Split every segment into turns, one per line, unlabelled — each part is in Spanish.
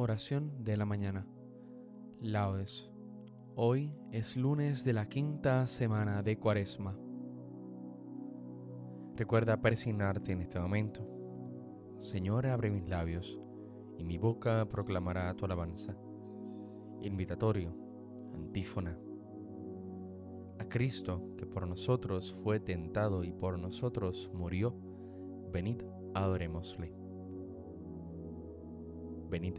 Oración de la mañana. Laudes. Hoy es lunes de la quinta semana de Cuaresma. Recuerda persignarte en este momento. Señor, abre mis labios y mi boca proclamará tu alabanza. Invitatorio, antífona. A Cristo, que por nosotros fue tentado y por nosotros murió, venid, adorémosle. Venid,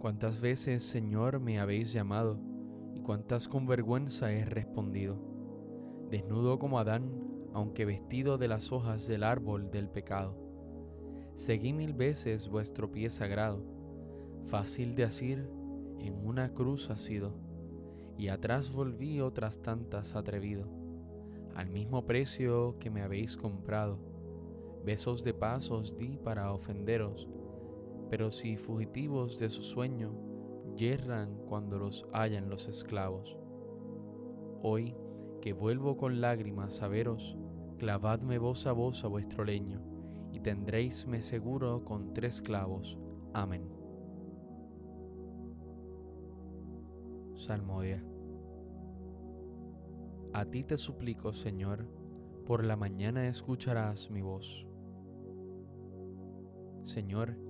Cuántas veces, Señor, me habéis llamado y cuántas con vergüenza he respondido. Desnudo como Adán, aunque vestido de las hojas del árbol del pecado. Seguí mil veces vuestro pie sagrado, fácil de asir, en una cruz ha sido, y atrás volví otras tantas atrevido, al mismo precio que me habéis comprado. Besos de paz os di para ofenderos, pero si fugitivos de su sueño, yerran cuando los hallan los esclavos. Hoy que vuelvo con lágrimas a veros, clavadme voz a voz a vuestro leño, y tendréisme seguro con tres clavos. Amén. Salmodia. A ti te suplico, Señor, por la mañana escucharás mi voz. Señor,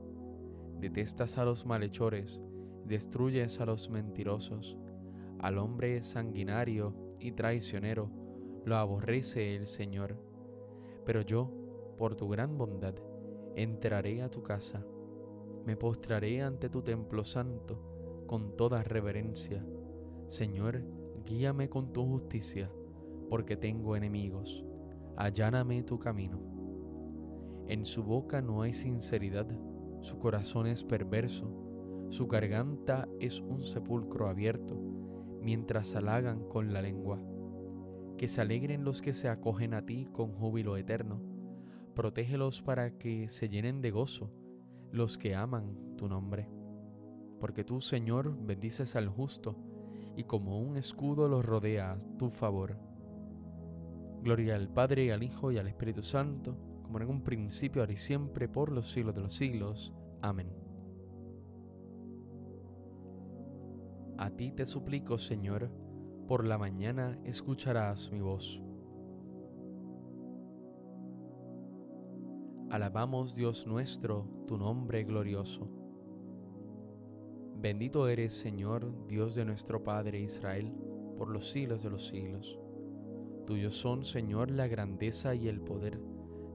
Detestas a los malhechores, destruyes a los mentirosos, al hombre sanguinario y traicionero, lo aborrece el Señor. Pero yo, por tu gran bondad, entraré a tu casa, me postraré ante tu templo santo con toda reverencia. Señor, guíame con tu justicia, porque tengo enemigos. Alláname tu camino. En su boca no hay sinceridad, su corazón es perverso, su garganta es un sepulcro abierto, mientras halagan con la lengua. Que se alegren los que se acogen a ti con júbilo eterno. Protégelos para que se llenen de gozo los que aman tu nombre. Porque tú, Señor, bendices al justo, y como un escudo los rodea tu favor. Gloria al Padre, al Hijo y al Espíritu Santo, como en un principio, ahora y siempre, por los siglos de los siglos. Amén. A ti te suplico, Señor, por la mañana escucharás mi voz. Alabamos Dios nuestro, tu nombre glorioso. Bendito eres, Señor, Dios de nuestro Padre Israel, por los siglos de los siglos. Tuyos son, Señor, la grandeza y el poder,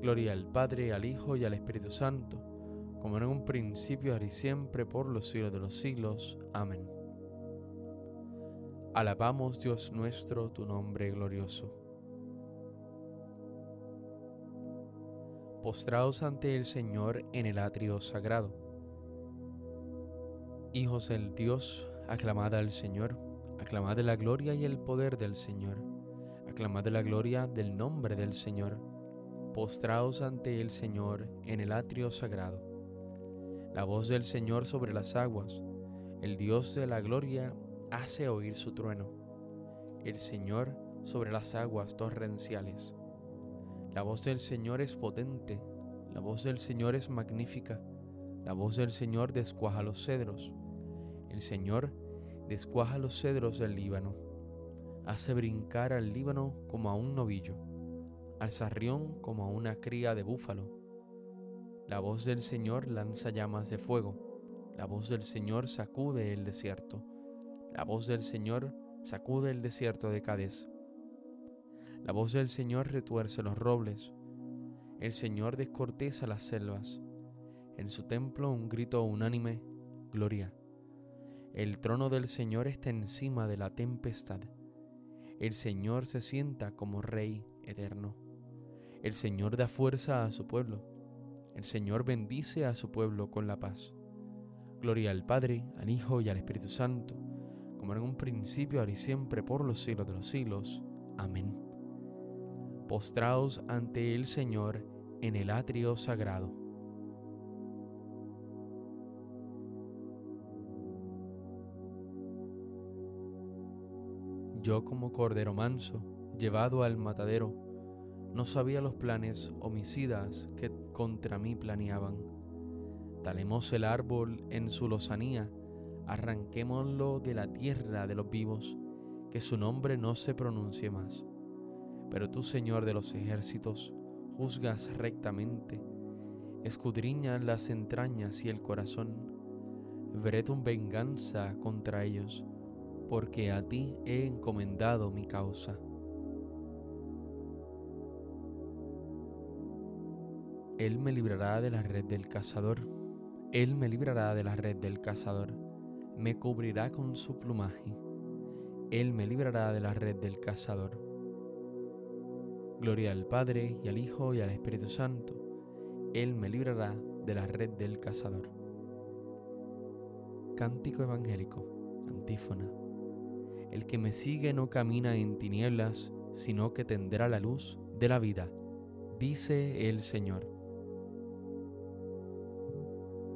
Gloria al Padre, al Hijo y al Espíritu Santo, como en un principio, ahora y siempre, por los siglos de los siglos. Amén. Alabamos Dios nuestro, tu nombre glorioso. Postraos ante el Señor en el atrio sagrado. Hijos del Dios, aclamad al Señor, aclamad la gloria y el poder del Señor, aclamad la gloria del nombre del Señor. Postraos ante el Señor en el atrio sagrado. La voz del Señor sobre las aguas, el Dios de la gloria hace oír su trueno, el Señor sobre las aguas torrenciales. La voz del Señor es potente, la voz del Señor es magnífica, la voz del Señor descuaja los cedros. El Señor descuaja los cedros del Líbano, hace brincar al Líbano como a un novillo, al sarrión como a una cría de búfalo. La voz del Señor lanza llamas de fuego, la voz del Señor sacude el desierto. La voz del Señor sacude el desierto de Cádiz. La voz del Señor retuerce los robles. El Señor descorteza las selvas. En su templo un grito unánime, gloria. El trono del Señor está encima de la tempestad. El Señor se sienta como Rey eterno. El Señor da fuerza a su pueblo. El Señor bendice a su pueblo con la paz. Gloria al Padre, al Hijo y al Espíritu Santo como en un principio, ahora y siempre, por los siglos de los siglos. Amén. Postraos ante el Señor en el atrio sagrado. Yo como cordero manso, llevado al matadero, no sabía los planes homicidas que contra mí planeaban. Talemos el árbol en su lozanía, arranquémoslo de la tierra de los vivos, que su nombre no se pronuncie más. Pero tú, Señor de los ejércitos, juzgas rectamente, escudriñas las entrañas y el corazón, veré tu venganza contra ellos, porque a ti he encomendado mi causa. Él me librará de la red del cazador, Él me librará de la red del cazador me cubrirá con su plumaje, Él me librará de la red del cazador. Gloria al Padre y al Hijo y al Espíritu Santo, Él me librará de la red del cazador. Cántico Evangélico, antífona. El que me sigue no camina en tinieblas, sino que tendrá la luz de la vida. dice el Señor.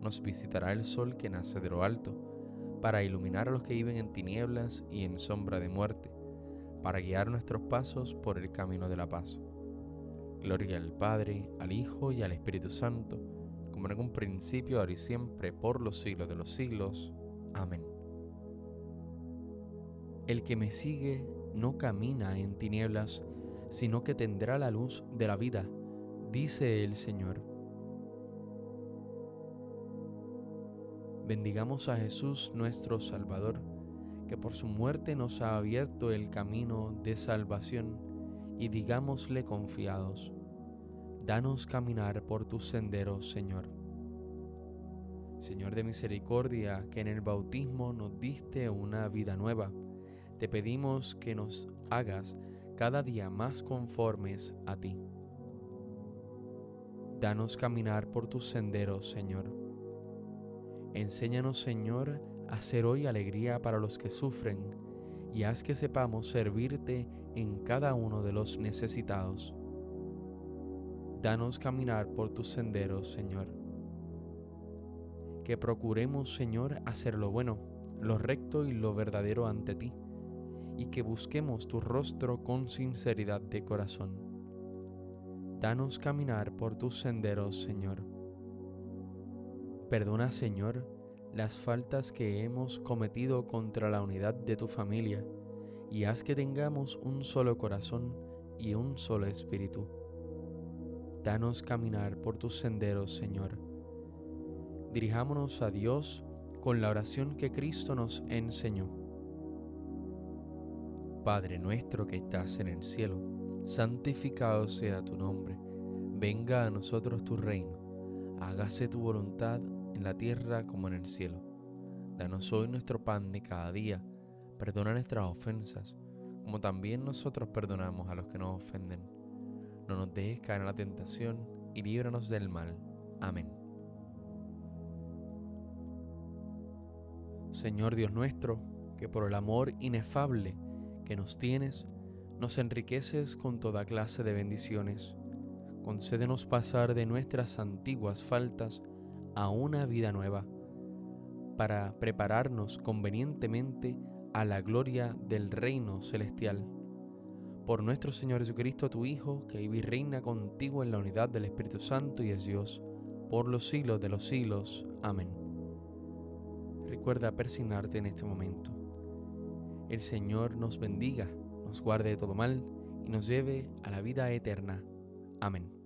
nos visitará el sol que nace de lo alto, para iluminar a los que viven en tinieblas y en sombra de muerte, para guiar nuestros pasos por el camino de la paz. Gloria al Padre, al Hijo y al Espíritu Santo, como en un principio, ahora y siempre, por los siglos de los siglos. Amén. El que me sigue no camina en tinieblas, sino que tendrá la luz de la vida, dice el Señor. Bendigamos a Jesús nuestro Salvador, que por su muerte nos ha abierto el camino de salvación, y digámosle confiados, danos caminar por tus senderos, Señor. Señor de misericordia, que en el bautismo nos diste una vida nueva, te pedimos que nos hagas cada día más conformes a ti. Danos caminar por tus senderos, Señor. Enséñanos, Señor, a ser hoy alegría para los que sufren y haz que sepamos servirte en cada uno de los necesitados. Danos caminar por tus senderos, Señor. Que procuremos, Señor, hacer lo bueno, lo recto y lo verdadero ante ti y que busquemos tu rostro con sinceridad de corazón. Danos caminar por tus senderos, Señor. Perdona, Señor, las faltas que hemos cometido contra la unidad de tu familia y haz que tengamos un solo corazón y un solo espíritu. Danos caminar por tus senderos, Señor. Dirijámonos a Dios con la oración que Cristo nos enseñó. Padre nuestro que estás en el cielo, santificado sea tu nombre, venga a nosotros tu reino, hágase tu voluntad en la tierra como en el cielo. Danos hoy nuestro pan de cada día, perdona nuestras ofensas, como también nosotros perdonamos a los que nos ofenden. No nos dejes caer en la tentación y líbranos del mal. Amén. Señor Dios nuestro, que por el amor inefable que nos tienes, nos enriqueces con toda clase de bendiciones. Concédenos pasar de nuestras antiguas faltas a una vida nueva, para prepararnos convenientemente a la gloria del reino celestial. Por nuestro Señor Jesucristo, tu Hijo, que vive y reina contigo en la unidad del Espíritu Santo y es Dios, por los siglos de los siglos. Amén. Recuerda persignarte en este momento. El Señor nos bendiga, nos guarde de todo mal y nos lleve a la vida eterna. Amén.